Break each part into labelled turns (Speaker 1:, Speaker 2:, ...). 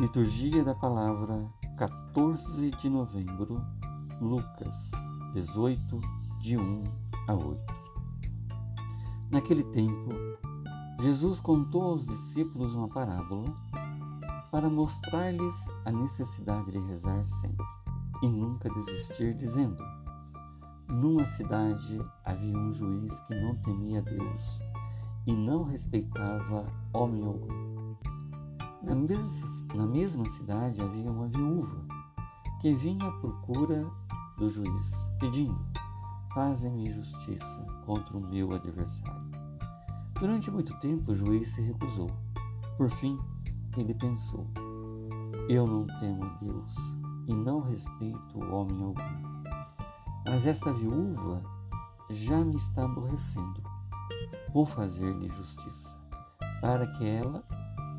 Speaker 1: Liturgia da Palavra, 14 de novembro, Lucas 18, de 1 a 8. Naquele tempo, Jesus contou aos discípulos uma parábola para mostrar-lhes a necessidade de rezar sempre e nunca desistir, dizendo: Numa cidade havia um juiz que não temia Deus e não respeitava homem algum. Na mesma, na mesma cidade havia uma viúva que vinha à procura do juiz, pedindo: Fazem-me justiça contra o meu adversário. Durante muito tempo o juiz se recusou. Por fim, ele pensou: Eu não temo a Deus e não respeito o homem algum. Mas esta viúva já me está aborrecendo. Vou fazer-lhe justiça, para que ela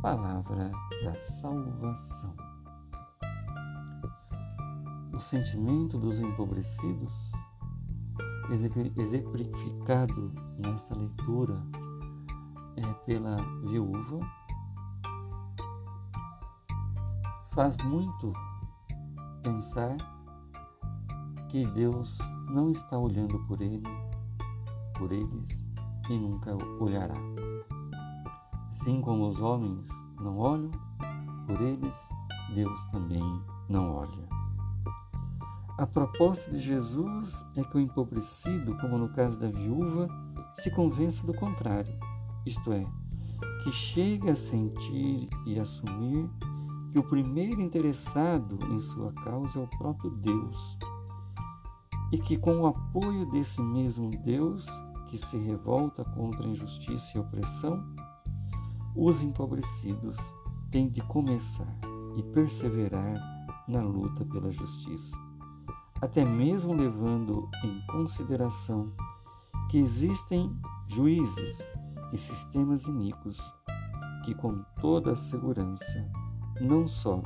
Speaker 1: Palavra da salvação. O sentimento dos empobrecidos, exemplificado nesta leitura é, pela viúva, faz muito pensar que Deus não está olhando por ele, por eles e nunca olhará. Assim como os homens não olham, por eles Deus também não olha. A proposta de Jesus é que o empobrecido, como no caso da viúva, se convença do contrário, isto é, que chegue a sentir e assumir que o primeiro interessado em sua causa é o próprio Deus, e que com o apoio desse mesmo Deus, que se revolta contra a injustiça e a opressão, os empobrecidos têm de começar e perseverar na luta pela justiça, até mesmo levando em consideração que existem juízes e sistemas iníquos que, com toda a segurança, não só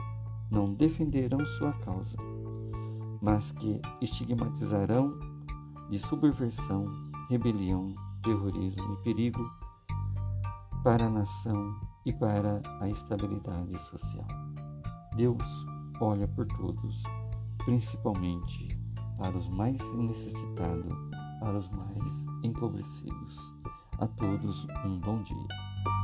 Speaker 1: não defenderão sua causa, mas que estigmatizarão de subversão, rebelião, terrorismo e perigo para a nação e para a estabilidade social. Deus olha por todos, principalmente para os mais necessitados, para os mais empobrecidos. A todos um bom dia.